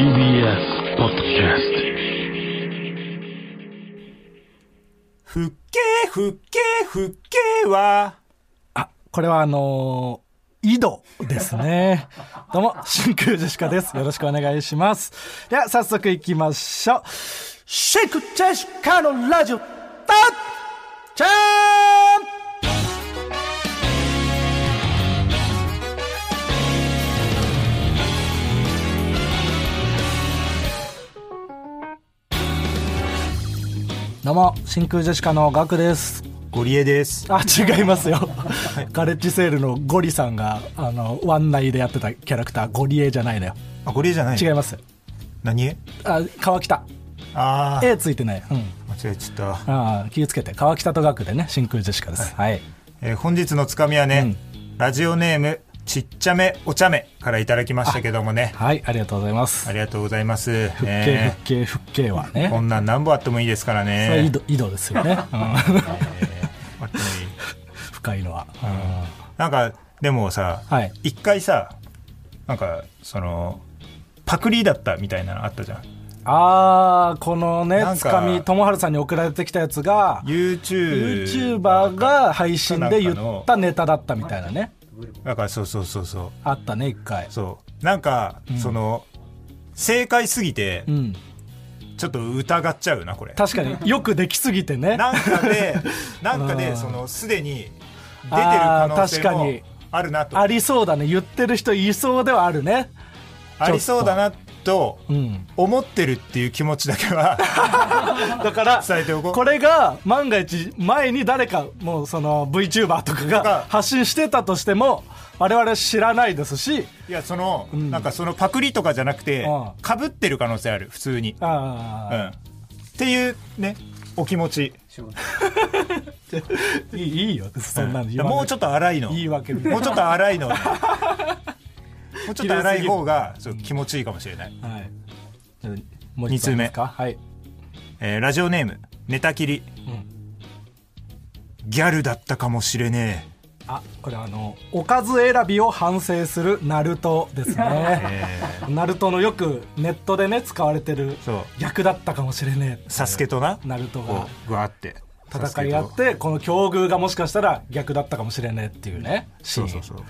TBS ポッドキャスふっけふっけふっけは、あ、これはあのー井戸ですね。どうも、真空ジェシカです。よろしくお願いします。では、早速行きましょう。シェイクジェシカのラジオ、タッチャーどうも、真空ジェシカのガクです。ゴリエです。あ、違いますよ。ガレッジセールのゴリさんが、あの、ワンナイでやってたキャラクター、ゴリエじゃないのよ。あ、ゴリエじゃない違います。何？えあ、川北。あー、A ついてない。うん。間違えちゃった。あー気をつけて。川北と学でね、真空ジェシカです。はい。えー本日のつかみはね、ラジオネーム、ちっちゃめお茶目からいただきましたけどもね。はい、ありがとうございます。ありがとうございます。復ね経、復経、復経はね。こんなん何本あってもいいですからそれは井ね。戸、井戸ですよね。うん 深いのは。なんか、でもさ、はい一回さ、なんか、その、パクリだったみたいなのあったじゃん。あー、このねつかみ、ともはるさんに送られてきたやつが、YouTube YouTuber が配信で言ったネタだったみたいなね。だからそうそうそうそう。あったね、一回。そう。なんか、その、正解すぎてう、ん。ちょっと疑っちゃうな、これ。確かに よくできすぎてねなんかで、なんかで、うんその、すでに出てる可能性もあー確かにあるなと。ありそうだね言ってる人いそうではあるねありそうだなとうん思ってるっていう気持ちだけは だから伝えておこう。これが万が一前に誰かもうその VTuber とかがが発信してたとしても我々は知らないですしいや、その、んなんかそのパクリとかじゃなくてうん、被ってる可能性ある、普通に。うん。っていうね、お気持ち。いいいいよそんなのもうちょっと荒いの。もうちょっと荒いのをね。もうちょっと荒い方がそう気持ちいいかもしれない。はい。二通目はい。えーラジオネーム、寝たきり。ギャルだったかもしれねあこれあのおかず選びを反省するナルトですね。え。ナルトのよくネットでね使われてる逆だったかもしれねえ。サスケとな、ナルトこがう、ぐわって。戦い合ってこの境遇がもしかしたら逆だったかもしれねえっていうね。シーンそうそう。そう。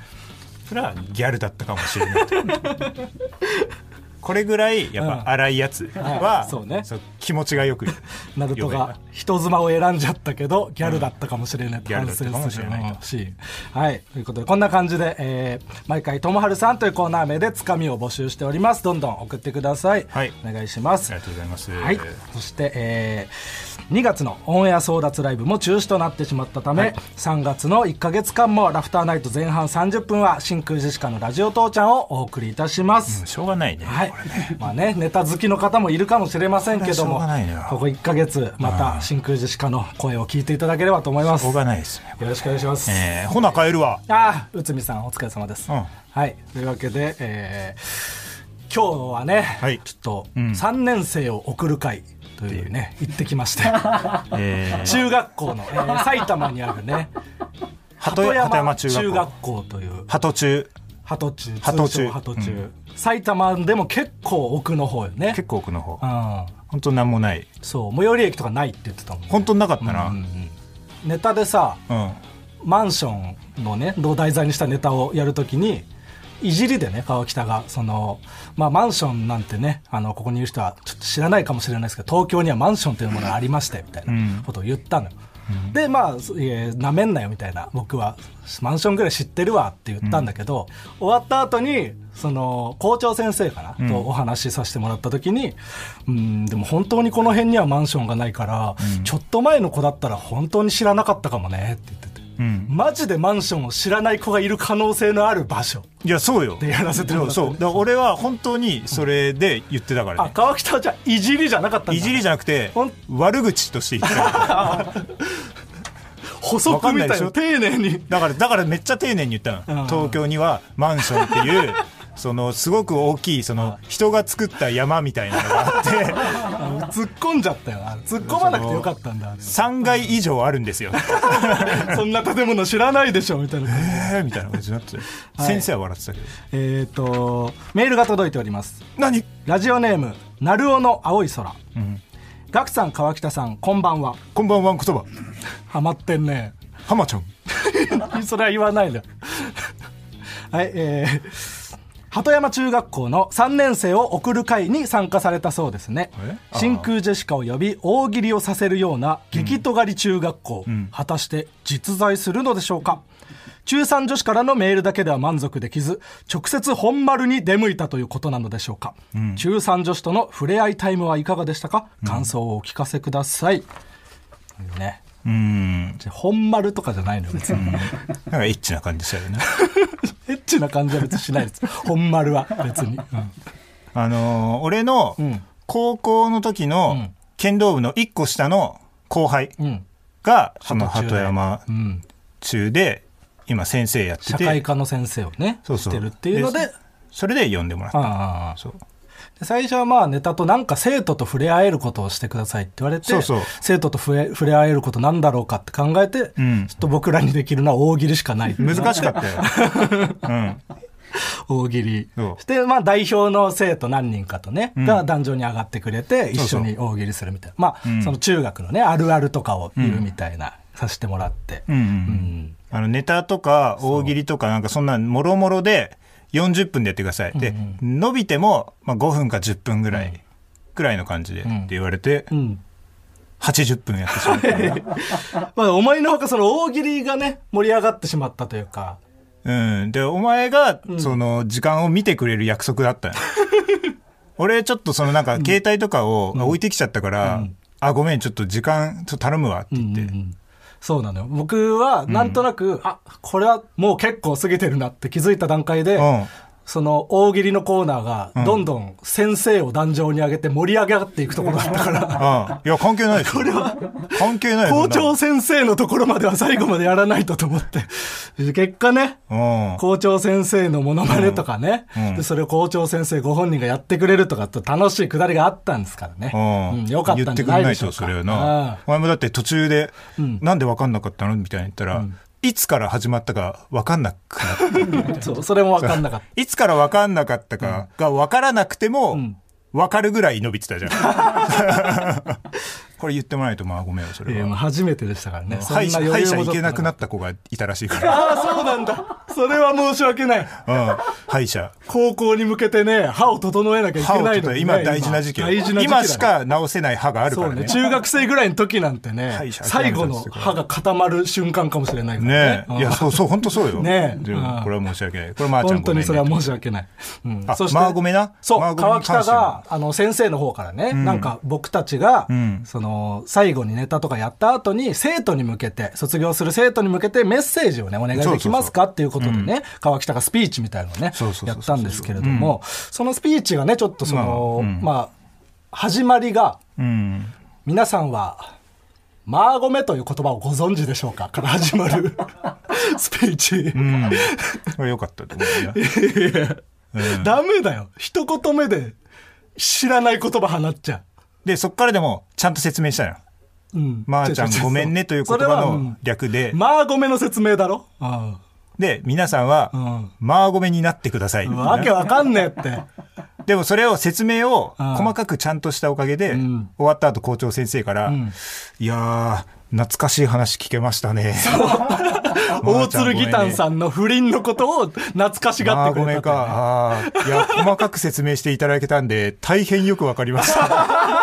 それはギャルだったかもしれない。これぐらい、やっぱ荒いやつは、はいそうね気持ちがよく。ナルトよが人妻を選んじゃったけどギャルだったかもしれないギャルだったかもしれないと。うんシーン。はい。ということでこんな感じで、えー毎回ともはるさんというコーナー名でつかみを募集しております。どんどん送ってください、はい。お願いします。ありがとうございます。はい、そして、えー2月のオンエア争奪ライブも中止となってしまったため、はい。3月の1か月間もラフターナイト前半30分は真空ジェシカのラジオ父ちゃんをお送りいたします、しょうがないね。はい、まあねネタ好きの方もいるかもしれませんけどもここ1か月また真空ジェシカの声を聞いていただければと思います。よしょうがないです。ね。ろしくお願いします、えー、ほな帰るわ。ああ内海さんお疲れ様です、うん。はい。というわけで、えー今日はね、はい。ちょっとうん。3年生を送る会というね行ってきまして。えー、中学校の、えー埼玉にあるね 鳩鳩山中学校。学校という。鳩中。鳩中鳩中。鳩中、うん。埼玉でも結構奥の方よね。結構奥の方。うん本当なんもない。そう最寄り駅とかないって言ってたもん本当なかったな。ううんん。ネタでさうん。マンションのね土題材にしたネタをやるときにいじりでね川北がその、まあ、マンションなんてねあのここにいる人はちょっと知らないかもしれないですけど東京にはマンションというものがありましてみたいなことを言ったのよ、でまあなめんなよみたいな。僕はマンションぐらい知ってるわって言ったんだけど、終わった後にその校長先生かな、とお話しさせてもらった時にうんでも本当にこの辺にはマンションがないから、ちょっと前の子だったら本当に知らなかったかもねって言ってて。うん。マジでマンションを知らない子がいる可能性のある場所いや、そうよ。でやらせてもらってそう。俺は本当にそれで言ってたからあね。川北はじゃあいじりじゃなかったいじりじゃなくて悪口として言ってた。補足みたいな丁寧にだから、だからめっちゃ丁寧に言ったの。うん東京にはマンションっていう、そのすごく大きいその人が作った山みたいなのがあって 突っ込んじゃったよ。突っ込まなくてよかったんだあれ。3階以上あるんですよ。そんな建物知らないでしょみたいな。えーみたいな感じになって、はい。先生は笑ってたけど。えっとメールが届いております。何？ラジオネームなるおの青い空。うん。ガクさん川北さんこんばんは。こんばんは言葉。ハマってんね。浜ちゃん。それは言わないで。はいえー鳩山中学校の3年生を送る会に参加されたそうですね。真空ジェシカを呼び大喜利をさせるような激尖り中学校、ん。果たして実在するのでしょうか？中3女子からのメールだけでは満足できず直接本丸に出向いたということなのでしょうか、中3女子との触れ合いタイムはいかがでしたか？感想をお聞かせください、ねうん。じゃあ本丸とかじゃないのよ別に、なんかエッチな感じしたよね。エッチな感じは別にしないです。本丸は別に、あのー俺のうん。高校の時のん。剣道部の1個下の後輩うん。うんがその鳩山うん、中で今先生やって社会て科の先生をねそうそう。してるっていうのででそれで呼んでもらった。ああ。そう。で最初はまあネタとなんか生徒と触れ合えることをしてくださいって言われてそうそう。生徒と触れ触れ合えることなんだろうかって考えて、うん。ちょっと僕らにできるのは大喜利しかない。難しかったよ、うん、大喜利そうでまあ代表の生徒何人かとね、うん。が壇上に上がってくれて一緒に大喜利するみたいな。まあ、うん。その中学のねあるあるとかを言うみたいな、させてもらって、うん。うん。うん。あのネタとか大喜利とかなんかそんなもろもろで40分でやってください、で伸びてもまあ5分か10分ぐらい、ぐらいの感じで、って言われてうん。80分やってしまった。まあ、思いのほかその大喜利がね盛り上がってしまったというか。うん。で、お前が、その、時間を見てくれる約束だったよ 俺、ちょっとそのなんか、携帯とかを置いてきちゃったから、あ、ごめん、ちょっと時間、ちょっと頼むわって言って。うんうんうんそうなのよ僕はなんとなく、あこれはもう結構過ぎてるなって気づいた段階で、うん。その大喜利のコーナーがどんどん先生を壇上に上げて盛り上がっていくところだったから。あいや、関係ないでしょ。これは。関係ないよ校長先生のところまでは最後までやらないとと思って。結果ね。校長先生のモノマネとかね、うん。でそれを校長先生ご本人がやってくれるとかって楽しいくだりがあったんですからね、うん。うんよかったんじゃないでしょうか言ってくれないと、それはな。お前もだって途中で、ん。なんで分かんなかったの？みたいに言ったら、いつから始まったか分かんなくなってそうそれも分かんなかった。いつから分かんなかったかが分からなくても、ん。分かるぐらい伸びてたじゃん。これ言ってもらえないと、まあごめんよ、それは。初めてでしたからね。歯医者、行けなくなっった子がいたらしいから。ああ、そうなんだ。それは申し訳ない。うん。歯医者。高校に向けてね、歯を整えなきゃいけないの今大事な時期よ大事な時期だね今しか治せない歯があるからね。そうね。中学生ぐらいの時なんてね歯医、者最後の歯が固まる瞬間かもしれないからねえ。いや、うんそうそう、本当そうよ。ねこれは申し訳ない。これまーちゃん本当にそれは申し訳ない。うんあそしてまあごめんなそう、川北が、あの、先生の方からね、なんか僕たちが、んその、最後にネタとかやった後に、生徒に向けて、卒業する生徒に向けてメッセージをね、お願いできますかっていうことでね、川北がスピーチみたいなのをねやったんですけれども、そのスピーチがね、ちょっとその、まあ始まりが、うん。皆さんは、マーゴメという言葉をご存知でしょうか？から始まる スピーチ。うん。これ良かったと思うよ。うんダメだよ。一言目で知らない言葉放っちゃで、そっからでも、ちゃんと説明したよ。う。うん。まーちゃんごめんねという言葉それはうのん略で、マーゴメの説明だろ？うん。で、皆さんはうん、マーゴメになってください。わけわかんねえって。でもそれを説明をうん細かくちゃんとしたおかげで、ん終わった後校長先生から、んいやー、懐かしい話聞けましたね。大鶴ギタンさんの不倫のことを懐かしがまあごめんってくれたというねか。あーいや、細かく説明していただけたんで、大変よくわかりました。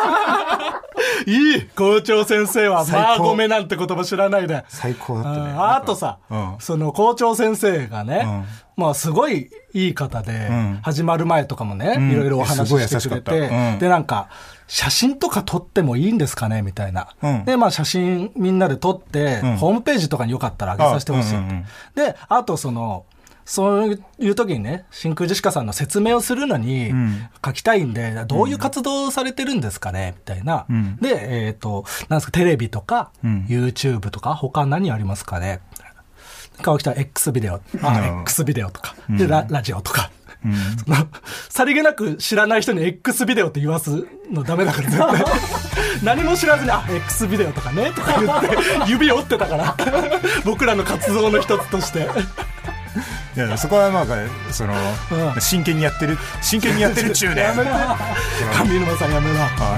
いい校長先生は最高。マーゴメなんて言葉知らないで。最高だったね。ああとさ、うん。その校長先生がね、まあすごいいい方で、ん。始まる前とかもね、ん。いろいろお話ししてくれて、うん。でなんか、写真とか撮ってもいいんですかねみたいな。うん。で、まあ写真みんなで撮って、ん。ホームページとかによかったら上げさせてほしい。で、あとその、そういう時にね、真空ジェシカさんの説明をするのにん。書きたいんで、どういう活動をされてるんですかねみたいな。ん。で、えっ、と、なんですか、テレビとか、うん。YouTube とか、他何ありますかね。川北 X ビデオ、あ、うん。X ビデオとか、でラ、ラジオとか。その さりげなく知らない人に X ビデオって言わすのダメだから絶対。何も知らずに「あ X ビデオとかね」とか言って指折ってたから。僕らの活動の一つとしていやそこはまあその、うん。真剣にやってる真剣にやってるっちゅうね。やめろ。上沼さんやめろ。あ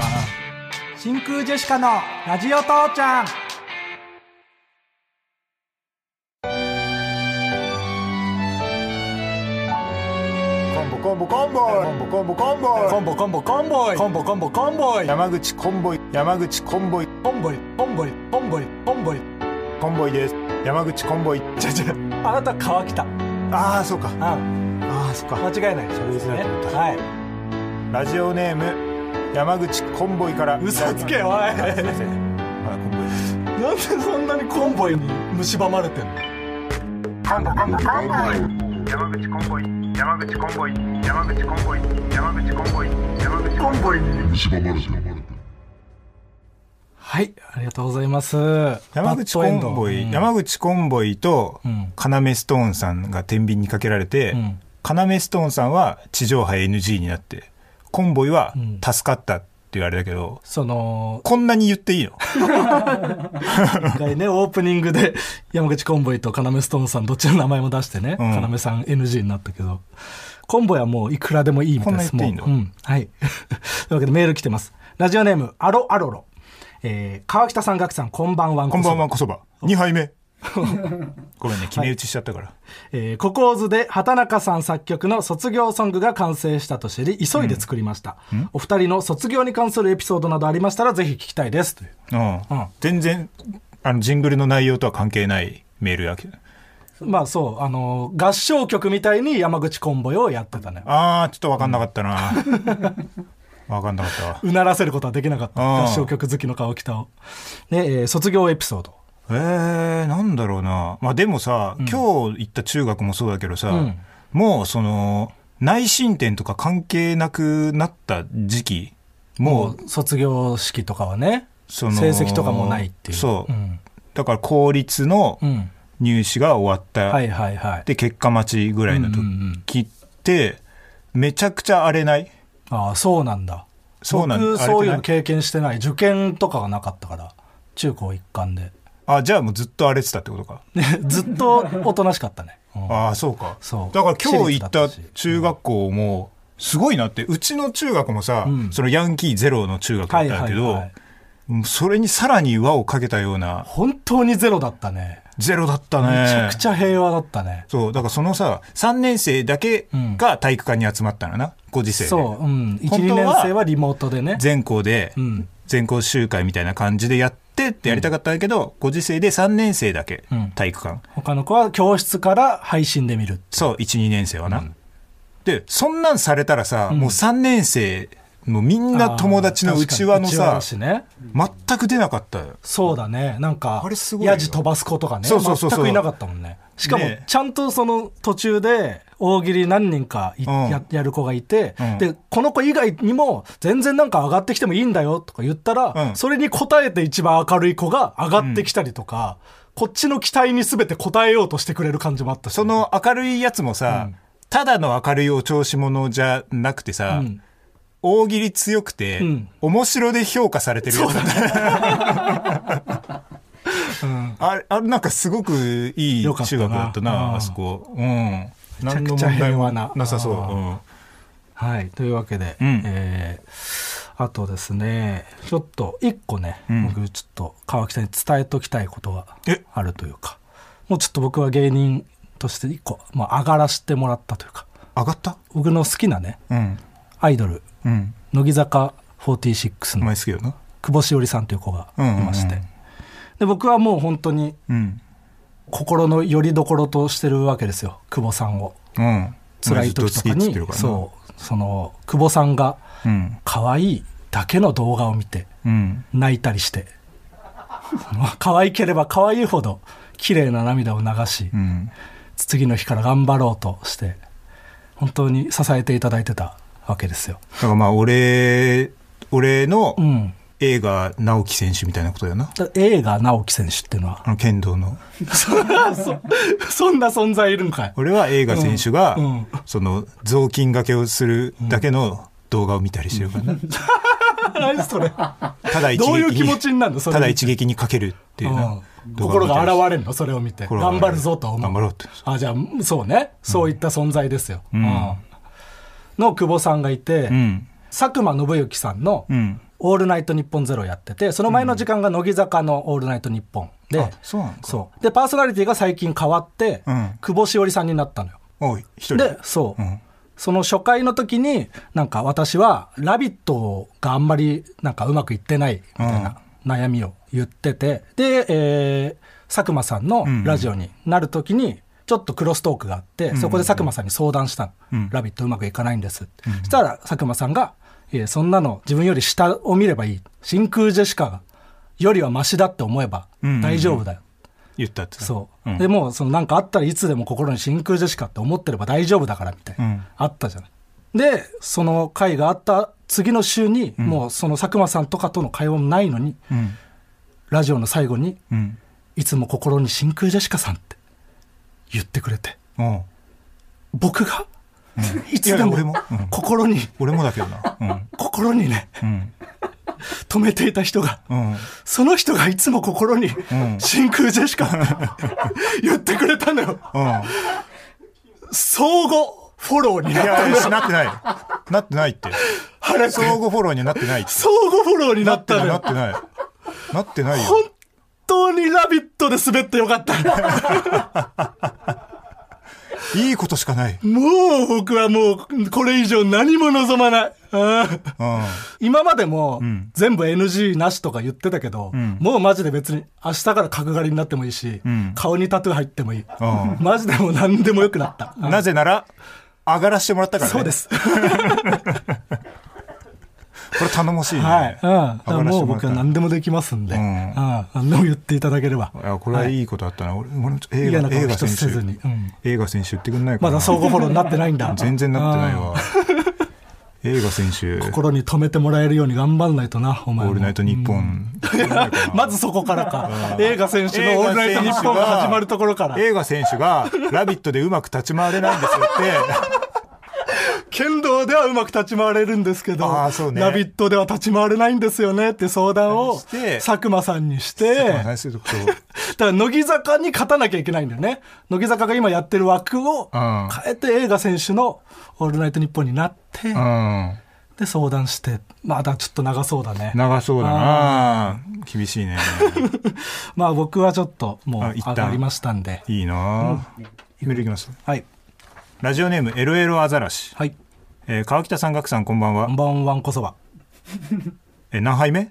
真空ジェシカのラジオ父ちゃん。コンボコンボコンボ。イコンボコンボ。コンボイコンボコンボコンボイ。コンボコンボコンボイ。山口コンボイ。山口コンボイ。コンボイコンボイコンボイコンボイ。コンボイです。山口コンボイ。じゃじゃあなた川北ああそうか。うん。ああそっか。間違いないそれですね。はい。ラジオネーム山口コンボイから。嘘つけおい。あすいません。あコンボイです。なんでそんなにコンボイに蝕まれてんの？コンボコンボコンボイ山口コンボイ山口コンボイ山口コンボイ。山口コンボイ山口コンボイはいありがとうございます。山口コンボイ、山口コンボイとうん。カナメストーンさんが天秤にかけられて、うん。カナメストーンさんは地上波 NG になってコンボイはん。助かったって言われたけど、そのこんなに言っていいの？一回ねオープニングで山口コンボイと要ストーンさんどっちの名前も出してね、うん。要さん NG になったけどコンボイはもういくらでもいいみたいです。こんな言っていいの？うん。はい。というわけでメール来てます。ラジオネームアロアロロえー川北さん、ガクさん、こんばんは。こんばんは、こそば。2杯目。ごめんね、決め打ちしちゃったから。えー、ココーズで畑中さん作曲の卒業ソングが完成したと知り、急いで作りました。お二人の卒業に関するエピソードなどありましたら、ぜひ聞きたいです。といううん。うん全然、あの、ジングルの内容とは関係ないメールやけど。まあそう、あのー合唱曲みたいに山口コンボイをやってたね。あー、ちょっとわかんなかったな。わかんなかったわ。うならせることはできなかった。うん合唱曲好きの川北を。ね、えー卒業エピソード。えー、なんだろうな。まあでもさ、今日行った中学もそうだけどさ、うんもうその、内申点とか関係なくなった時期、もう、卒業式とかはね、その、成績とかもないっていう。そう。ん。だから公立のうん。入試が終わった、はいはいはい。で、結果待ちぐらいのうんうんうん時って、めちゃくちゃ荒れないああ、そうなんだ。そうなん僕、そういうの経験してない。受験とかがなかったから。中高一貫で。あ、じゃあもうずっと荒れてたってことか。ねずっとおとなしかったね。うんああ、そうか。そうだから今日行った中学校も、すごいなって、うちの中学もさ、うんそのヤンキーゼロの中学だはいったけど、はいはい。もうそれにさらに輪をかけたような本当にゼロだったね。ゼロだったね。めちゃくちゃ平和だったね。そう、だからそのさ、3年生だけが体育館に集まったのな、ご時世で。そう、うん。1、2本当は年生はリモートでね。全校で、うん。全校集会みたいな感じでやってってやりたかったんだけど、ご時世で3年生だけうん体育館。他の子は教室から配信で見る。そう、1、2年生はな。で、そんなんされたらさ、もう3年生、もうみんな友達の内輪のあー確かに内輪さね。全く出なかったよ。そうだね。なんかあれすごいよヤジ飛ばす子とかね。そうそうそう全くいなかったもんね。しかもね、ちゃんとその途中で、大喜利何人かいうんややる子がいて、うんで、この子以外にも、全然なんか上がってきてもいいんだよとか言ったら、うんそれに答えて一番明るい子が上がってきたりとか、こっちの期待に全て応えようとしてくれる感じもあったし。その明るいやつもさ、うんただの明るいお調子者じゃなくてさ、うん大喜利強くて、うん。面白で評価されてるやつ。だった あれ、あれなんかすごくいい中学だったな、うん。あそこ。うん。ちゃくちゃ平和な。なさそう。うん。はい。というわけで、うん。えーあとですね、ちょっと一個ね、うん。僕ちょっと川北に伝えときたいことがえ？あるというか、もうちょっと僕は芸人として一個、まあ、上がらせてもらったというか、上がった？僕の好きなね、うん。アイドル、うん。乃木坂46おの。久保しおりさんという子がいまして、うんうんうんで僕はもう本当にうん。心の拠り所としてるわけですよ、久保さんを。うん。辛い時とかに、そう、その、久保さんがう。うん。可愛いだけの動画を見て、うん。泣いたりして、そ の可愛ければ可愛いほど綺麗な涙を流し、うん。次の日から頑張ろうとして、本当に支えていただいてたわけですよ。だからまあ、俺、俺のうん。映画直樹選手みたいなことだよな。だ映画直樹選手っていうのは。あの剣道の。そそんな存在いるんかい。俺は映画選手が、うん。うん。その雑巾掛けをするだけの動画を見たりしてるからな。何それ。ただ一撃どういう気持ちになるのそれ。ただ一撃にかけるっていうな。うん。心がれ現れるのそれを見て。頑張るぞと思う。頑張ろうってあじゃあそうね。そういった存在ですよ、ん。うんの久保さんがいて、うん。佐久間信之さんのうん。「オールナイトニッポンゼロやっててその前の時間が乃木坂の「オールナイトニッポンであそうでパーソナリティが最近変わって、うん。久保しおりさんになったのよ。でそう、うん。その初回の時になんか私は「ラビット!」があんまりなんかうまくいってないみたいな悩みを言っててで、えー佐久間さんのラジオになる時にちょっとクロストークがあって、そこで佐久間さんに相談したの「うん。ラビット!」うまくいかないんですそしたら佐久間さんが「いやそんなの自分より下を見ればいい。真空ジェシカがよりはマシだって思えば大丈夫だよ」言ったって。そう、ん。でもうそのなんかあったらいつでも心に真空ジェシカって思ってれば大丈夫だからみたいな、うん。あったじゃない。でその会があった次の週に、もうその佐久間さんとかとの会話もないのにうん。ラジオの最後にうん。「いつも心に真空ジェシカさん」って言ってくれておう僕が、いつでいや俺ももうん心に、俺もだけどな。うん。心にねうん。止めていた人が、うん。その人がいつも心にん真空ジェシカ言ってくれたのようん。相互フォローにいなったや、しなってない。なってないって。相互フォローにはなってない。相互フォローにななったのよってない。なってないよ。本当に「ラビット!」で滑ってよかった いいことしかない。もう僕はもうこれ以上何も望まない。今までもん全部 NG なしとか言ってたけど、んもうマジで別に明日から角刈りになってもいいし、ん顔にタトゥー入ってもいい、うん マジでもう何でもよくなった、うんなぜなら、上がらしてもらったからね。そうで。すこれ頼もしいね。はい、うん、もう僕は何でもできますんで、ううん。ん何でも言っていただければ。いや、これはいいことあったな。俺、映画、映画選手うん。映画選手言ってくんないかな。まだ相互フォローになってないんだ。全然なってないわ。映画選手、心に留めてもらえるように頑張んないとなお前も。オールナイトニッポン。まずそこからか。映画選手のオールナイトニッポンが始まるところから。映画選手が、ラビットでうまく立ち回れないんですよって、剣道ではうまく立ち回れるんですけど、あーそうねラビットでは立ち回れないんですよねって相談をして？佐久間さんにして、だか話すると、ら乃木坂に勝たなきゃいけないんだよね。乃木坂が今やってる枠をうん変えて映画選手のオールナイトニッポンになって、うん。で相談して、まあだちょっと長そうだね。長そうだな厳しいね。まあ僕はちょっともう上がりましたんで。いいなメールいきます。はい。ラジオネーム、エロエロアザラシ。はい。えー川北さん、岳さん、こんばんはこん。ばんはんこそば。えー何杯目？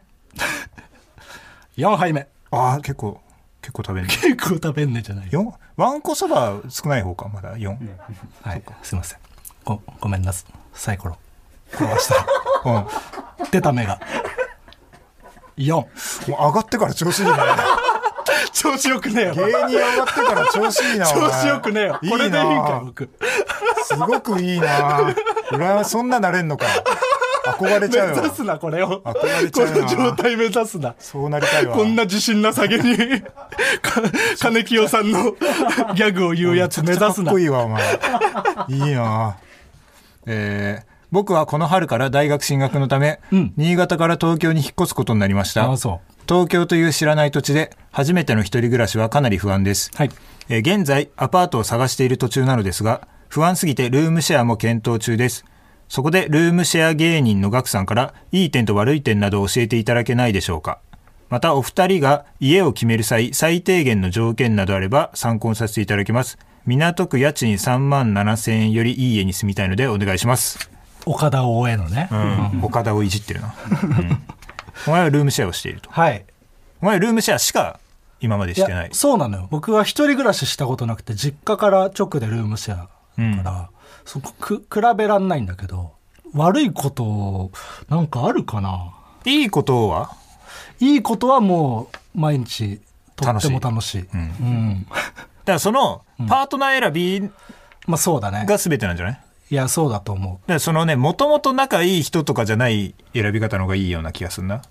4杯目。ああ、結構、結構食べんね。結構食べんねじゃない。四？ワンコそば少ない方か、まだ4。はい。すいません。ご、ごめんなさい。サイコロ。転がしたら。うん。も出た目が。4。う上がってから調子いいね。調子よくねえよ。芸人上がってから調子いいな。お調前子よくねえよ。いいこれでいいんか。僕。すごくいいな。羨まそんななれんのか。憧れちゃうよ。目指すな、これを。こ憧れちゃうなの状態目指すな。そうなりたいわ。こんな自信なさげに、か 金清さんのギャグを言うやつ目指すなかっこ。いいわ、お前。いいなえー僕はこの春から大学進学のため、うん新潟から東京に引っ越すことになりました東京という知らない土地で初めての一人暮らしはかなり不安です。う。はい。えー現在アパートを探している途中なのですが不安すぎてルームシェアも検討中ですそこでルームシェア芸人のガクさんからいい点と悪い点などを教えていただけないでしょうかまたお二人が家を決める際最低限の条件などあれば参考にさせていただきます港区家賃3万7千円よりいい家に住みたいのでお願いします、岡田大江のね。うん、岡田をいじってるな、うん。お前はルームシェアをしていると。はい。お前はルームシェアしか今までしてない。やそうなのよ。僕は一人暮らししたことなくて実家から直でルームシェアだから、そこく比べらんないんだけど悪いことなんかあるかな？いいことは？いいことはもう毎日とっても楽しい。ん。うん。だからそのパートナー選びまあそうだね。が全てなんじゃない？いやそうだと思う。そのねもともと仲いい人とかじゃない選び方の方がいいような気がするな。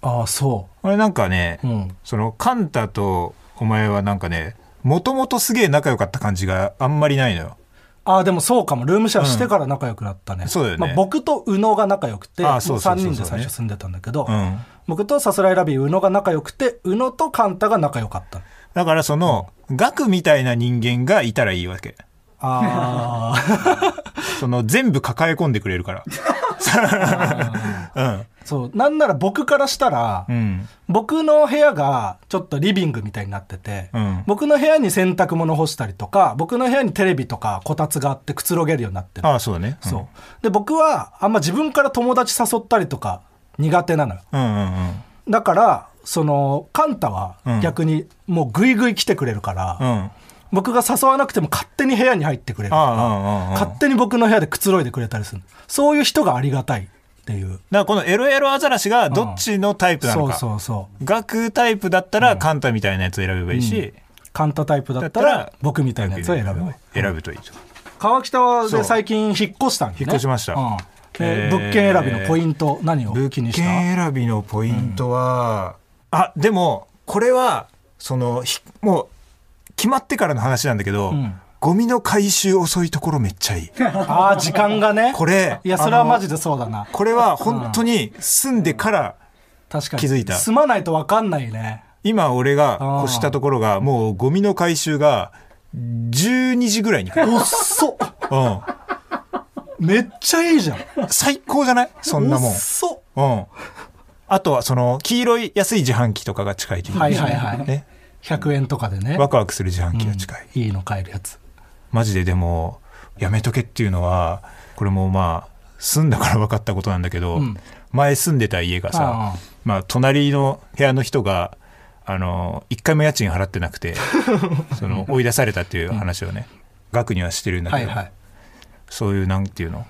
ああそ俺なんかね、ううん。そのカンタとお前はなんかねもともとすげえ仲良かった感じがあんまりないのよ。ああでもそうかも。ルームシェアしてから仲良くなったね、そうだよね。まあ、僕と宇野が仲良くてああそうそうそうそう。3人で最初住んでたんだけど、うん。僕とさすらいラビー宇野が仲良くて宇野とカンタが仲良かった。だからその、ガクみたいな人間がいたらいいわけ。あ その全部抱え込んでくれるから。あ そうなんなら僕からしたら、うん。うん。僕の部屋がちょっとリビングみたいになってて、うん僕の部屋に洗濯物干したりとか僕の部屋にテレビとかこたつがあってくつろげるようになってるああ、そうだね。んそう。で僕はあんま自分から友達誘ったりとか苦手なのようんうんうん。だからそのカンタはうん逆にもうグイグイ来てくれるから、うん。僕が誘わなくても勝手に部屋に入ってくれる。勝手に僕の部屋でくつろいでくれたりする。そういう人がありがたいっていう。だからこのエロエロアザラシがどっちのタイプなのか。そうそうそう。ガクタイプだったらカンタみたいなやつを選べばいいし、カンタタイプだったら僕みたいなやつを選べばいい選ぶといいと。川北はで最近引っ越したんですね。引っ越しました。うん。でえー物件選びのポイント何を物気にした？件選びのポイントは、あ、でも、これは、その、ひもう、決まってからの話なんだけど、んゴミの回収遅いところめっちゃいい。ああ時間がねこれ、いやそれはマジで。でそうだなこれは本当に住んでから、確かに気づいた住まないと分かんないね今俺が越したところが、もうゴミの回収が、12時ぐらいに来る。おっそうん。めっちゃいいじゃん最高じゃない？そんなもんおっ。そうん。あとはその、黄色い安い自販機とかが近いといいはいはいはいね。100円とかでね。ワクワクする自販機が近い。いいの買えるやつ。マジででも、やめとけっていうのは、これもまあ、住んだから分かったことなんだけど、うん。前住んでた家があさあ、まあ、隣の部屋の人が、あの、一回も家賃払ってなくて、その、追い出されたっていう話をね、額にはしてるんだけど、はいはい。そういう、なんていうの、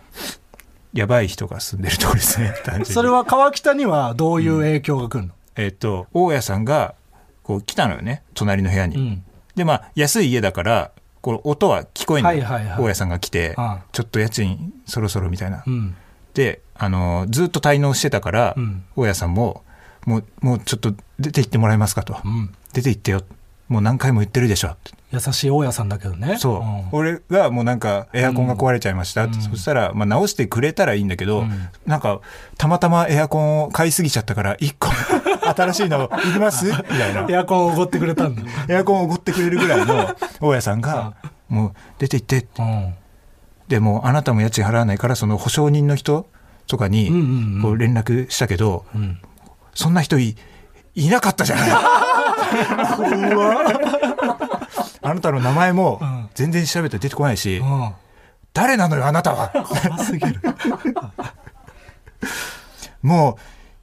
やばい人が住んでるところですね、それは川北にはどういう影響が来るの？えっ、と、大家さんが、こう来たのよね、隣の部屋に。うん。で、まあ、安い家だから、こう音は聞こえんの、はいはいはい。大家さんが来て、ちょっと家賃そろそろみたいな。うん。で、あの、ずっと滞納してたから、うん。大家さんも、もう、もうちょっと出て行ってもらえますかと。うん。出て行ってよ。もう何回も言ってるでしょ。って優しい大家さんだけどね。そう、ん。俺がもうなんかエアコンが壊れちゃいました。って、そしたら、まあ、直してくれたらいいんだけど、ん。なんかたまたまエアコンを買いすぎちゃったから1個新しいのいります？みたいな。エアコンをおごってくれたんだ。エアコンをおごってくれるぐらいの 大家さんが「もう出て行って」うん。でもうあなたも家賃払わないからその保証人の人とかにうんうんうん。こう連絡したけど、ん。そんな人いいなかったじゃない。あなたの名前もん。全然調べて出てこないし、うん。誰なのよあなたは。怖すぎる。もう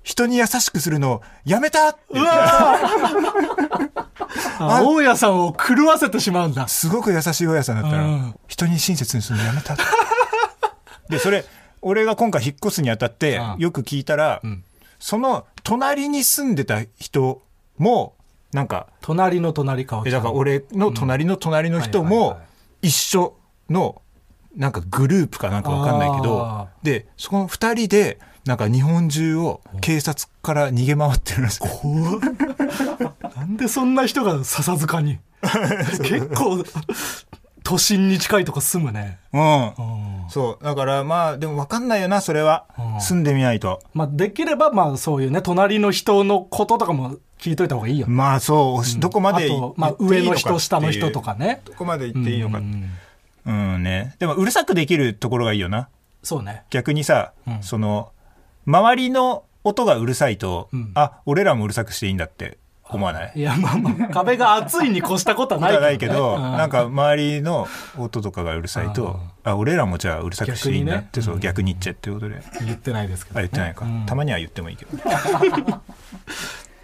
人に優しくするのやめたうわ あ大家さんを狂わせてしまうんだ。すごく優しい大家さんだったら、うん。人に親切にするのやめた。でそれ俺が今回引っ越すにあたってうん。よく聞いたら、ん。その隣に住んでた人もなんか隣の隣川北えだから俺の隣の隣の人も一緒のなんかグループかなんかわかんないけあどでそこの二人でなんか日本中を警察から逃げ回ってるらしくなんでそんな人が笹塚に？結構都心に近いとこ住むね。うん。うんそう。だからまあでもわかんないよなそれは。うん。住んでみないと。まあできればまあそういうね隣の人のこととかも聞いといた方がいいよ。まあそう、どこまであ言と、まあ、言っていい上の人下の人とかね。どこまで言っていいのかうん。うんね。でもうるさくできるところがいいよな。そうね。逆にさ、うん。その周りの音がうるさいと、ん。あ俺らもうるさくしていいんだって思わない？いやまあまあ壁が厚いに越したことはないけど,、はないけど、うん。なんか周りの音とかがうるさいと、あ俺らもじゃあうるさくしていいんだって、そう逆に言っちゃえってことで、言ってないですけど、あ言ってないか、うん。たまには言ってもいいけど。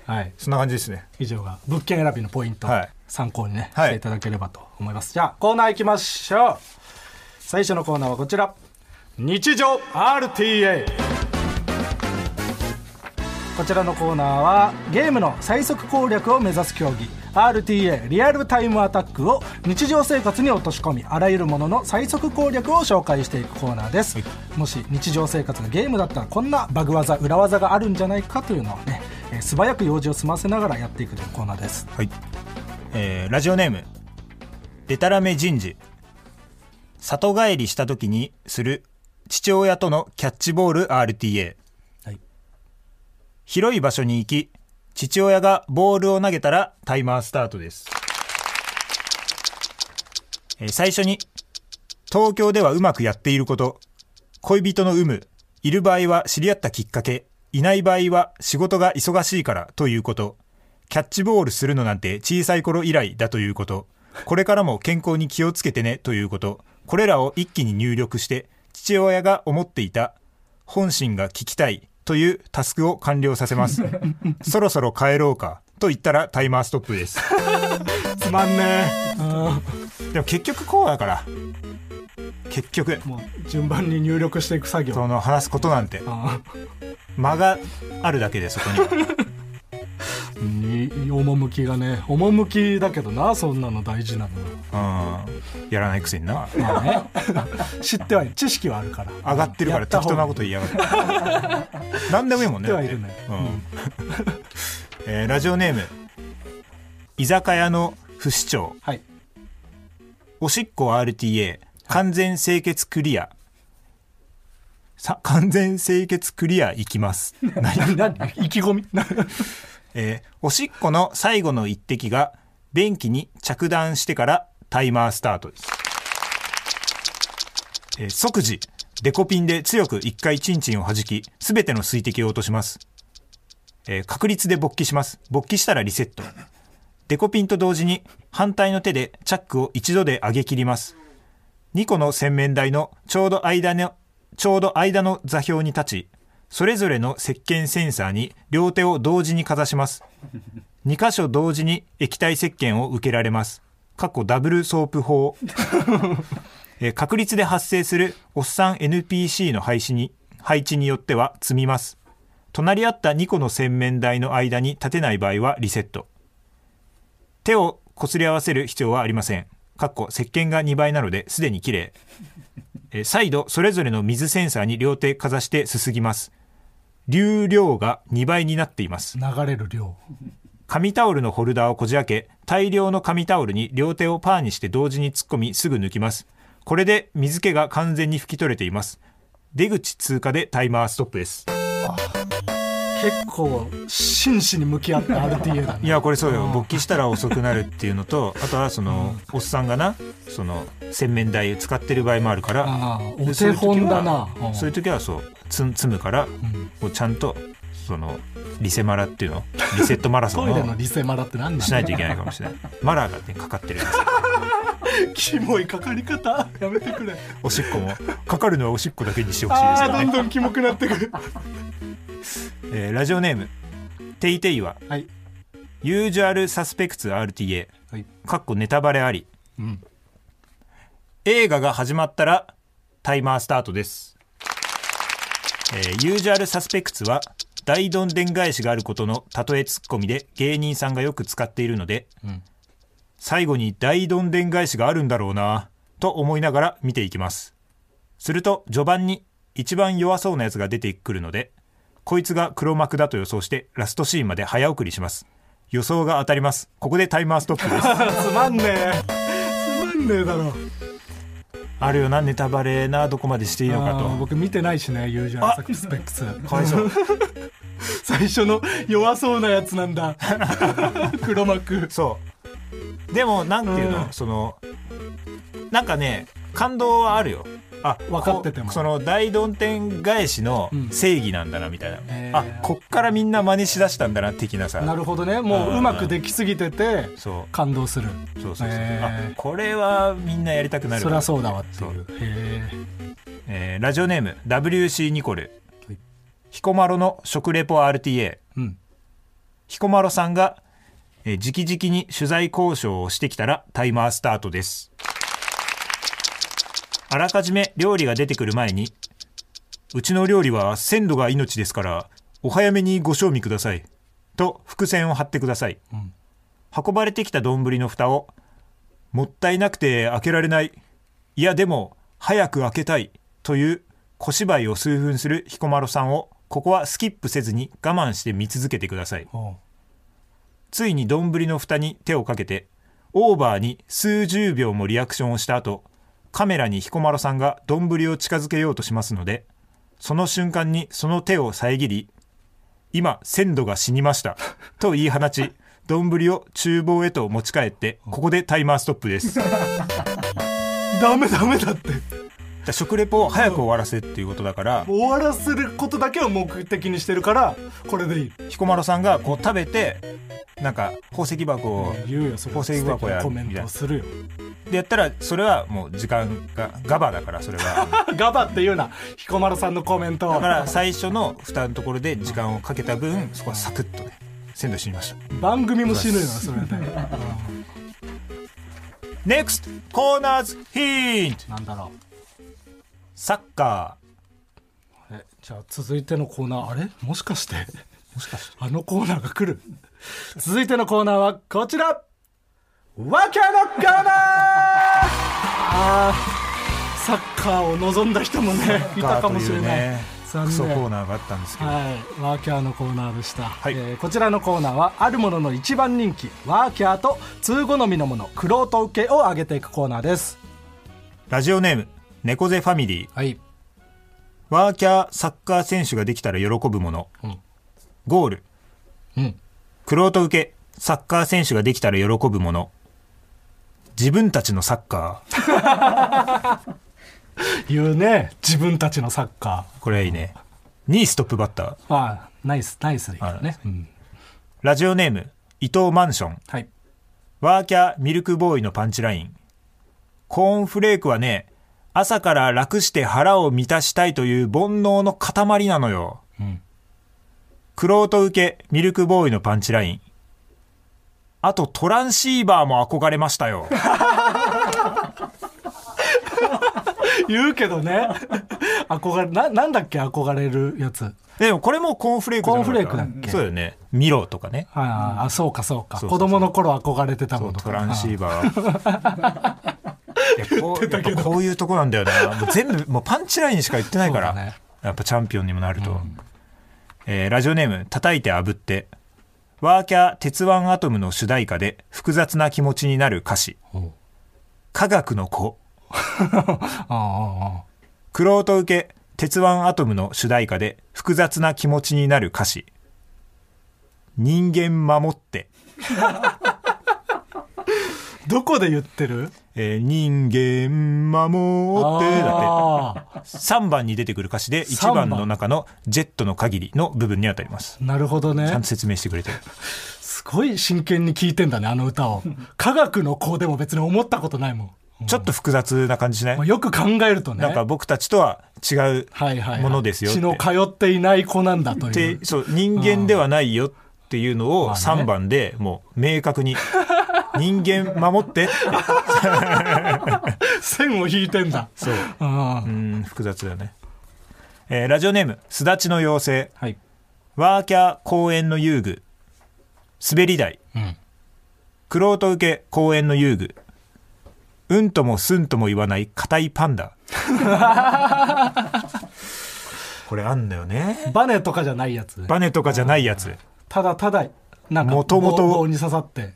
はい。そんな感じですね。以上が物件選びのポイント、はい。参考にね、はい。していただければと思います。じゃあコーナー行きましょう。最初のコーナーはこちら。日常 RTA こちらのコーナーはゲームの最速攻略を目指す競技。RTA リアルタイムアタックを日常生活に落とし込みあらゆるものの最速攻略を紹介していくコーナーです、もし日常生活がゲームだったらこんなバグ技裏技があるんじゃないかというのをねえー素早く用事を済ませながらやっていくというコーナーです。はい、えーラジオネーム。でたらめ人事。里帰りした時にする父親とのキャッチボール RTA はい広い場所に行き父親がボールを投げたらタイマースタートです、えー最初に東京ではうまくやっていること。恋人の有無いる場合は知り合ったきっかけいない場合は仕事が忙しいからということ。キャッチボールするのなんて小さい頃以来だということ。これからも健康に気をつけてねということ。これらを一気に入力して父親が思っていた本心が聞きたい。というタスクを完了させます。そろそろ帰ろうか。と言ったらタイマーストップです。つまんねえ。でも結局こうだから。結局。もう順番に入力していく作業。その話すことなんて。あ間があるだけでそこには趣がね趣だけどなそんなの大事なの。はうん。やらないくせにな。まあね。知ってはいる知識はあるから。上がってるから適当なこと言いやがって。何でもいいもんね。ね。うん。えーラジオネーム居酒屋の不死鳥。はい。おしっこ RTA 完全清潔クリア。さ完全清潔クリアいきます、何何？意気込み？えーおしっこの最後の一滴が便器に着弾してからタイマースタートです、えー即時デコピンで強く一回チンチンを弾きすべての水滴を落とします、えー確率で勃起します。勃起したらリセット。デコピンと同時に反対の手でチャックを一度で上げ切ります。2個の洗面台のちょうど間のちょうど間の座標に立ちそれぞれの石鹸センサーに両手を同時にかざします 2箇所同時に液体石鹸を受けられます過去ダブルソープ法 えー確率で発生するおっさん NPC の配置に配置によっては積みます隣り合った2個の洗面台の間に立てない場合はリセット手をこすり合わせる必要はありません。かっこ石鹸が2倍なのですでに綺麗。えー再度それぞれの水センサーに両手かざしてすすぎます。流量が2倍になっています。流れる量紙タオルのホルダーをこじ開け、大量の紙タオルに両手をパーにして同時に突っ込みすぐ抜きます。これで水気が完全に拭き取れています。出口通過でタイマーストップです。結構真摯に向き合った RTA だねいやこれそうよん勃起したら遅くなるっていうのとあとはそのおっさんがなその洗面台使ってる場合もあるからお手でそういう時は本だなうんそういう時はそうつ積むからこうちゃんとそのリセマラっていうの？リセットマラソンを のリセマラって何だしないといけないかもしれない。マラーがねかかってるやつ。キモいかかり方。やめてくれ。おしっこも。かかるのはおしっこだけにしてほしいですああどんどんキモくなってくる。えーラジオネームテイテイははい。ユージュアルサスペクツ RTA はい。かっこネタバレあり。うん。映画が始まったらタイマースタートです、えーユージュアルサスペクツは大どんでん返しがあることの例えツッコミで芸人さんがよく使っているので、ん。最後に大どんでん返しがあるんだろうなと思いながら見ていきます。すると序盤に一番弱そうなやつが出てくるのでこいつが黒幕だと予想してラストシーンまで早送りします。予想が当たります。ここでタイマーストップです。つまんねえ。つまんねえだろあるよなネタバレなどこまでしていいのかと。僕見てないしねユージュアスペックス。かわいそう。最初の弱そうなやつなんだ。黒幕。そう。でもなんていうの、うん。そのなんかね感動はあるよあ分かってても。こその大どん天返しのうん。正義なんだなみたいな、へー。あこっからみんな真似しだしたんだな的なさなるほどね。もううまくできすぎてて感動する。そうそうそう、あこれはみんなやりたくなる。そりゃそうだわってそいうえーラジオネーム WC ニコル、はい。彦摩呂の食レポ RTA えうん。彦摩呂さんが、えー、直々に取材交渉をしてきたらタイマースタートですあらかじめ料理が出てくる前にうちの料理は鮮度が命ですからお早めにご賞味ください。と伏線を張ってください、ん。運ばれてきた丼の蓋をもったいなくて開けられない。いやでも早く開けたい。という小芝居を数分する彦摩呂さんをここはスキップせずに我慢して見続けてください。ついに丼の蓋に手をかけてオーバーに数十秒もリアクションをした後カメラに彦摩呂さんが丼を近づけようとしますのでその瞬間にその手を遮り今鮮度が死にましたと言い放ち丼を厨房へと持ち帰ってここでタイマーストップです。ダメダメだって。だ食レポを早く終わらせっていうことだから終わらせることだけを目的にしてるからこれでいい。彦摩呂さんがこう食べてなんか宝石箱を言うよ宝石箱やコメントをするよ。でやったらそれはもう時間がガバだからそれは。ガバって言うな。彦摩呂さんのコメント。だから最初の蓋のところで時間をかけた分そこはサクッとね鮮度死にました。番組も死ぬよなそれで。NEXT コーナーズヒント。なんだろサッカうえじゃあ続いてのコーナーあれ？もしかして？ーもしかして。あのコーナーが来る？続いてのコーナーはこちら！わけのコーナー！あーサッカーを望んだ人もねいたかもしれない、ねクソコーナーがあったんですけど、はい、ワーキャーのコーナーでした、はい。えーこちらのコーナーはあるものの一番人気ワーキャーと通好みのものクロート受けを上げていくコーナーです。ラジオネーム猫背ファミリー。はい、ワーキャーサッカー選手ができたら喜ぶもの、うん。ゴール。うん、クロート受けサッカー選手ができたら喜ぶもの。自分たちのサッカー。言うね。自分たちのサッカこれはいいね。2位ストップバッター。ーああナイスナイスでいいよね、うん。ラジオネーム伊藤マンション。はい。ワーキャーミルクボーイのパンチライン。コーンフレークはね朝から楽して腹を満たしたいという煩悩の塊なのよ。うんクロート受けミルクボーイのパンチライン。あとトランシーバーも憧れましたよ。言うけどね。憧れななんだっけ？憧れるやつ。でもこれもコーンフレークコーンフレークだっけ？そうだよね。ミロとかね。あそうかそうか。子供の頃憧れてたそものうトランシーバー こうこういうとこなんだよな。もう全部もうパンチラインしか言ってないから、ね。やっぱチャンピオンにもなると、えーラジオネーム叩いて炙って。ワーキャー鉄腕アトムの主題歌で複雑な気持ちになる歌詞。科学の子。クロート受け鉄腕アトムの主題歌で複雑な気持ちになる歌詞。人間守って、どこで言ってる？えー人間守ってだってああ3番に出てくる歌詞で1番の中のジェットの限りの部分にあたります。なるほどね。ちゃんと説明してくれてる。すごい真剣に聞いてんだねあの歌を。科学の子でも別に思ったことないもん、ちょっと複雑な感じしない？まあ、よく考えるとね。なんか僕たちとは違うはいはいはい。ものですよって。血の通っていない子なんだという。でそう人間ではないよっていうのをまあね。3番でもう明確に 人間守って。っ て線を引いてんだ。そう。うん。複雑だよね、えーラジオネームすだちの妖精。はい、ワーキャー公園の遊具。滑り台。うん、クロート受け公園の遊具。うんともすんとも言わない硬いパンダ。これあんだよね。バネとかじゃないやつ。バネとかじゃないやつただただなんか元々棒棒に刺さって。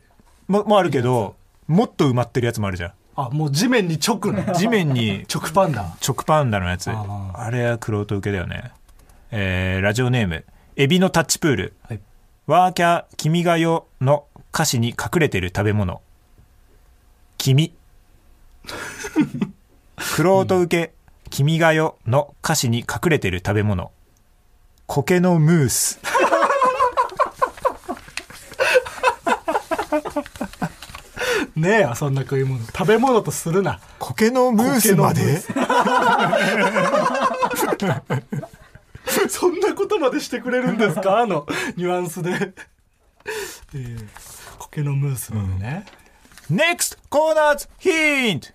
ももあるけどもっと埋まってるやつもあるじゃん。あもう地面に直ね地面に直パンダ。直パンダのやつ。ああ。れはクロート受けだよね。えーラジオネームエビのタッチプール。はい。ワーキャー君が代の歌詞に隠れてる食べ物。君。クロート受け君が代の歌詞に隠れてる食べ物。苔のムース ねえよそんな食い物。食べ物とするな。苔のムースまで？そんなことまでしてくれるんですか？あのニュアンスで、えー、苔のムースまでね、NEXT コーナーズヒント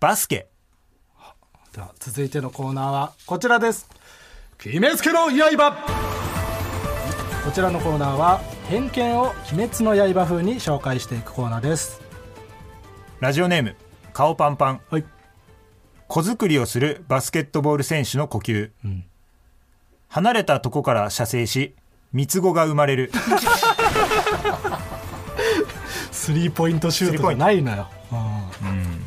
バスケ。では続いてのコーナーはこちらです。決めつけの刃。こちらのコーナーは偏見を鬼滅の刃風に紹介していくコーナーです。ラジオネーム顔パンパン。はい。子作りをするバスケットボール選手の呼吸、ん。離れたとこから射精し三つ子が生まれる。スリーポイントシュートじゃないのよ、うん。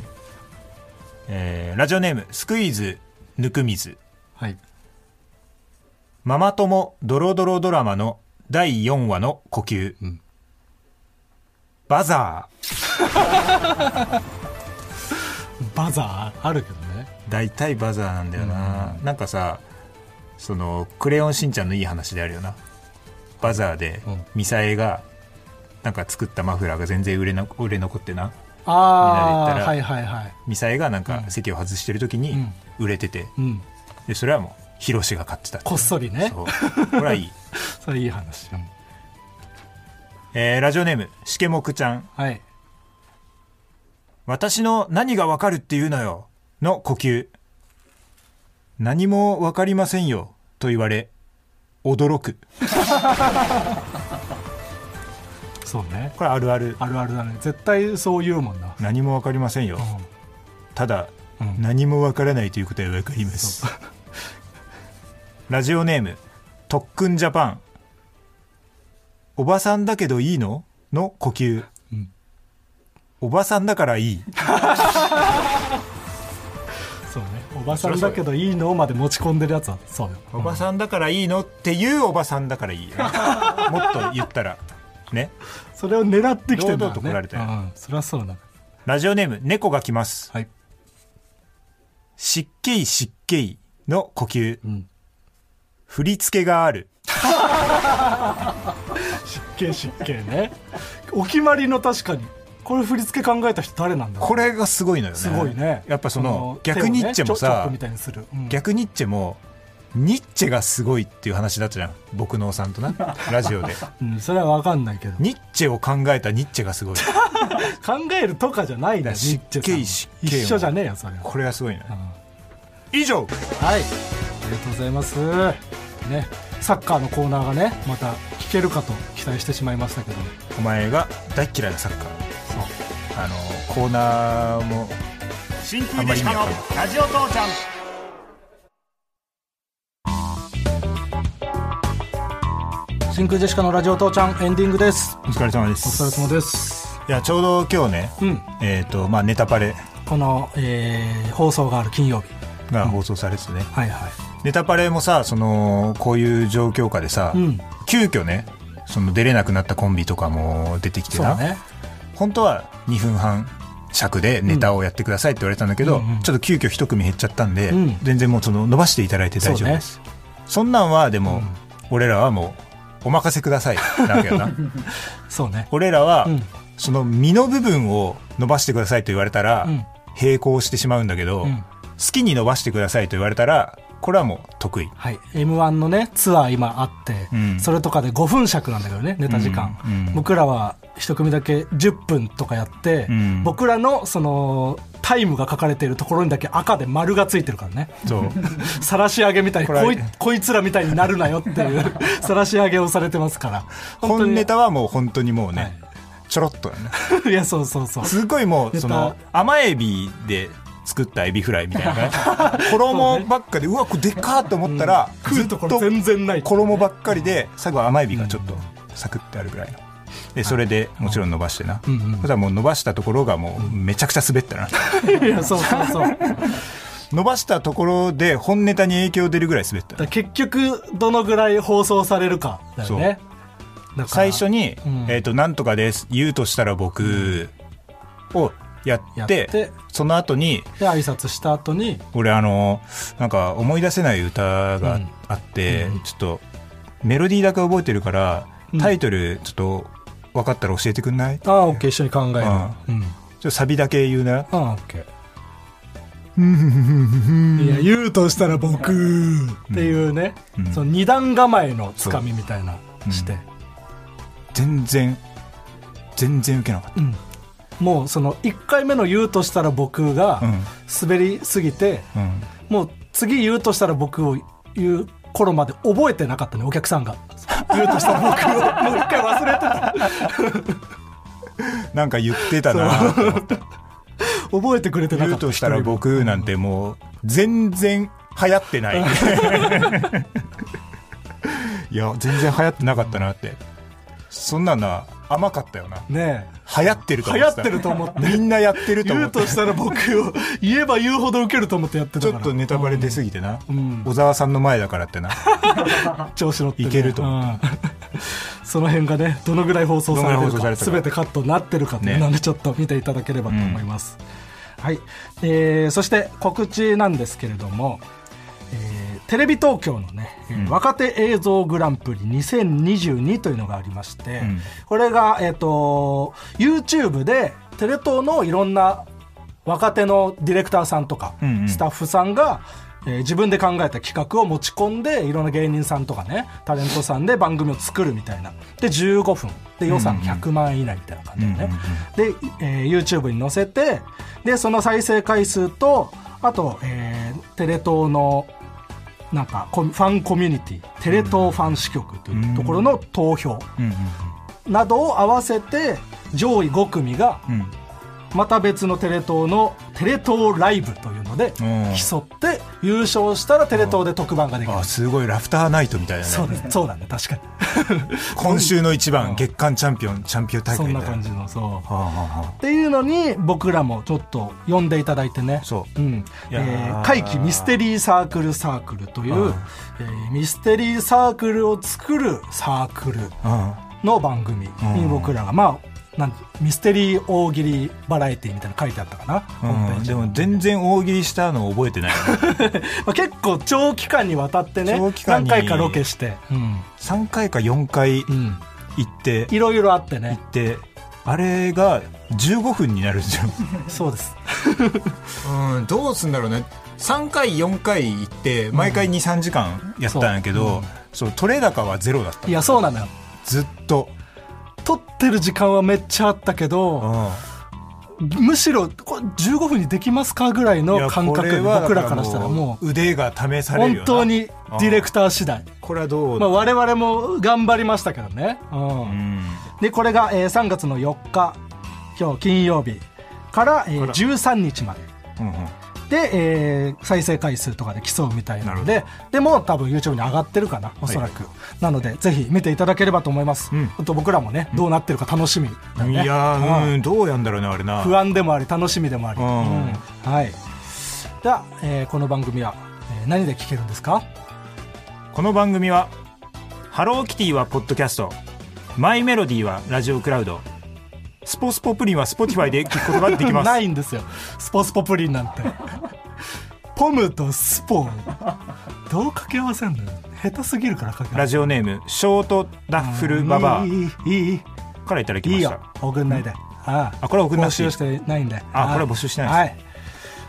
えーラジオネームスクイーズぬく水。はい。ママ友ドロドロドラマの第4話の呼吸、ん。バザー。バザー？あるけどね。大体バザーなんだよな、なんかさその「クレヨンしんちゃん」のいい話であるよな。バザーでうん。ミサエがなんか作ったマフラーが全然売れな売れ残ってな。ああみんなで言ったら。はいはいはい。ミサエがなんか席を外してる時に売れてて、うん。でそれはもうヒロシが買ってたこっそりね。そう。これはいい、それいい話、うん。えーラジオネームしけもくちゃん。はい。私の何がわかるっていうのよ。の呼吸。何もわかりませんよ。と言われ驚く。そうね。これあるある。あるあるだね。絶対そう言うもんな、何もわかりませんよ。ただ、うん。何もわからないということはわかりますラジオネーム特訓ジャパン。おばさんだけどいいの？の呼吸、うん。おばさんだからいい。そうね。おばさんだけどいいの？まで持ち込んでるやつはそうよおばさんだからいいの？っていうおばさんだからいい、もっと言ったら。ね。それを狙ってきてるんだ堂々と来られたよ。うん、そりゃそうだラジオネーム猫が来ます。はい、湿気湿気の呼吸。うん、振り付けがある。湿気湿気ね。お決まりの確かにこれ振り付け考えた人誰なんだろう。これがすごいのよね。すごいね。やっぱその逆ニッチェもさチョチョップみたいにする、うん。逆ニッチェもニッチェがすごいっていう話だったじゃん。僕のおさんとな。ラジオで。うん、それは分かんないけど。ニッチェを考えたニッチェがすごい。考えるとかじゃないんだよだからニッチェさん湿気湿気一緒じゃねえよそれは。これがすごいね。うん。以上。はい。ありがとうございます。ねサッカーのコーナーがねまた聞けるかと期待してしまいましたけど。お前が大嫌いなサッカー。そう。あのコーナーも真あんまり意味わかんないラジオ父ちゃん。真空ジェシカのラジオ父ちゃんエンディングです。お疲れ様でおす疲れ様です。いやちょうど今日ねうん。えっ、とまあネタパレ。この、えー放送がある金曜日。が放送されててね、はいはいネタパレもさそのこういう状況下でさ、うん。急遽ねその出れなくなったコンビとかも出てきてな、ね。本当は2分半尺でネタをやってくださいって言われたんだけど、うんうんちょっと急遽一組減っちゃったんで、うん。全然もうその伸ばしていただいて大丈夫です。そ,、んなんはでも、俺らはもうお任せください。なわけよな。そうね。俺らは、うん。その身の部分を伸ばしてくださいと言われたら、うん。並行してしまうんだけど、うん。好きに伸ばしてくださいと言われたらこれはもう得意。はい、m 1のねツアー今あって、うん。それとかで5分尺なんだけどねネタ時間、うん。うん僕らは一組だけ10分とかやって、うん。僕らのそのタイムが書かれているところにだけ赤で丸がついてるからね。そう。晒し上げみたいにこいこいつらみたいになるなよっていう 晒し上げをされてますから。本ネタはもう本当にもうね、はい。ちょろっとだね。いやそうそうそう。すごいもうその甘エビで作ったエビフライみたいなね 衣ばっかでうわこれでっかーと思ったら、食うところ全然ない。衣ばっかりで最後甘エビがちょっとサクってあるぐらいの。でそれでもちろん伸ばしてな、うんうん。そしたらもう伸ばしたところがもうめちゃくちゃ滑ったな。いやそうそうそう。伸ばしたところで本ネタに影響出るぐらい滑った。ら結局どのぐらい放送されるかだよね。最初にうん「えー、となんとかです言うとしたら僕」をやってその後にで挨拶した後に俺あのなんか思い出せない歌がうん。あって、うんちょっとメロディーだけ覚えてるからうん。タイトルちょっと分かったら教えてくんない、ちょああオッケー一緒に考えるうん。っとサビだけ言うな。ああオッケー。いや言うとしたら僕っていうね、うん。その二段構えのつかみみたいなう。んして、全然全然受けなかっうんもうその1回目の言うとしたら僕がうん。滑りすぎて、た、うん、もう次言うとしたら僕を言う頃まで覚えてなかったねお客さんが。言うとしたら僕を。もう一回忘れてた。なんか言ってたな。覚えてくれてなかった言うとしたら僕なんてもう全然流行ってない。いや全然流行ってなかったなって。そんなのは甘かったよな。ね流行ってると思ってた。ってると思って。みんなやってると思って。言うとしたら僕を言えば言うほど受けると思ってやってたから。ちょっとネタバレ出すぎてな、ん。小沢さんの前だからってな。調子乗って、ね、いけると。思うん。その辺がねどのぐらい放送されてるか全てカットになってるかというねのでちょっと見ていただければと思います、はい、えーそして告知なんですけれども、えーテレビ東京のね、えー若手映像グランプリ2022というのがありまして、ん。これが、えっ、と、YouTube でテレ東のいろんな若手のディレクターさんとか、うんうん。スタッフさんが、えー自分で考えた企画を持ち込んでいろんな芸人さんとかねタレントさんで番組を作るみたいな。で15分。で予算100万円以内みたいな感じでね、で、えー YouTube に載せてでその再生回数とあと、えーテレ東のなんかファンコミュニティテレ東ファン支局というところの投票うん。などを合わせて上位5組がまた別のテレ東のテレ東ライブというのでうん。競って優勝したらテレ東で特番ができる。あすごいラフターナイトみたいなね。そうです。そうだ。ね確かに。今週の一番月間チャンピオンチャンピオン大会そんな感じのそう。はあはあはっていうのに僕らもちょっと呼んでいただいてね。そう。うん。えー怪奇ミステリーサークルサークルといううん、えーミステリーサークルを作るサークルあの番組に僕らが、まあなんミステリー大喜利バラエティみたいなの書いてあったかな、うん。でも全然大喜利したの覚えてないよね。まあ、結構長期間にわたってね長期間に。何回かロケして、うん。3回か4回うん、行って。いろいろあってね。行って。あれが15分になるんですよ。そうです。うんどうすんだろうね。3回4回行って毎回23時間やったんやけど、そう取れ高はゼロだった。いやそうなのよ。ずっと、撮ってる時間はめっちゃあったけうど、んむしろこれ15分にできますかぐらいの感覚僕らからしたらだもう腕が試される本当にディレクター次第。これはどう、まあ、我々も頑張りましたけどね、うん。うん。でこれが、えー3月の4日今日金曜日から、えーから。13日まで。うんうんで、えー再生回数とかで競うみたいなのなででも多分 YouTube に上がってるかなおそらく、なのでぜひ見ていただければと思います、うん。あと僕らもねどうなってるか楽しみね。いやー、うん。うん、どうやんだろうねあれな。不安でもあり楽しみでもあり、うん。うん。はい。では、えーこの番組は、えー何で聞けるんですか？この番組はハローキティはポッドキャスト。マイメロディーはラジオクラウドスポスポプリンはスポティファイで聞くことができます。ないんですよ。スポスポプリンなんて。ポムとスポどう掛け合わせんのよ。下手すぎるから掛けラジオネームショートダッフルババア。いいいい。からいただきました。よ。送んないで、ああ。これ募集してないんで。あこれは募集してないはい。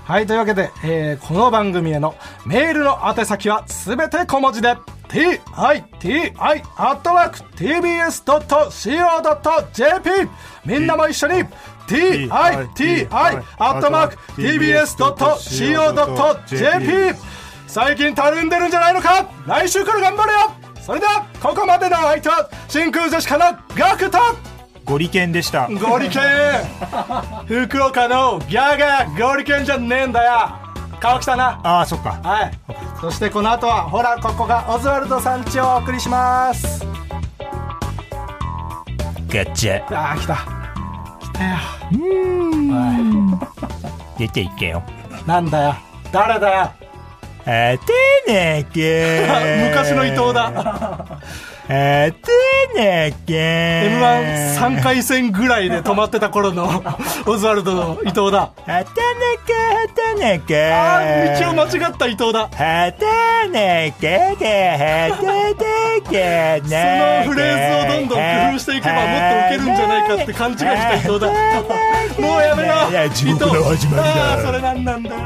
はいというわけで、えーこの番組へのメールの宛先はすべて小文字で TITI.tbs.co.jp みんなも一緒に TITI.tbs.co.jp 最近たるんでるんじゃないのか？来週から頑張れよ！それではここまでの相手は真空ジェシカのガクとゴリケンでした。ゴリケン。福岡のギャガーゴリケンじゃねえんだよ顔きたな。ああそっか。はい。そしてこの後はほらここがオズワルドさんちをお送りします。ガッチャあー来た。来たよ。出ていけよ。なんだよ。誰だよ。あてなきゃ昔の伊藤だあてなきゃ m 1 3回戦ぐらいで止まってた頃の オズワルドの伊藤だ。はたはたあー道を間違った伊藤だ。はたではたそのフレーズをどんどん工夫していけばもっとウケるんじゃないかって勘違いした伊藤だ。もうやめろ。伊藤あーそれなんなんだ。よ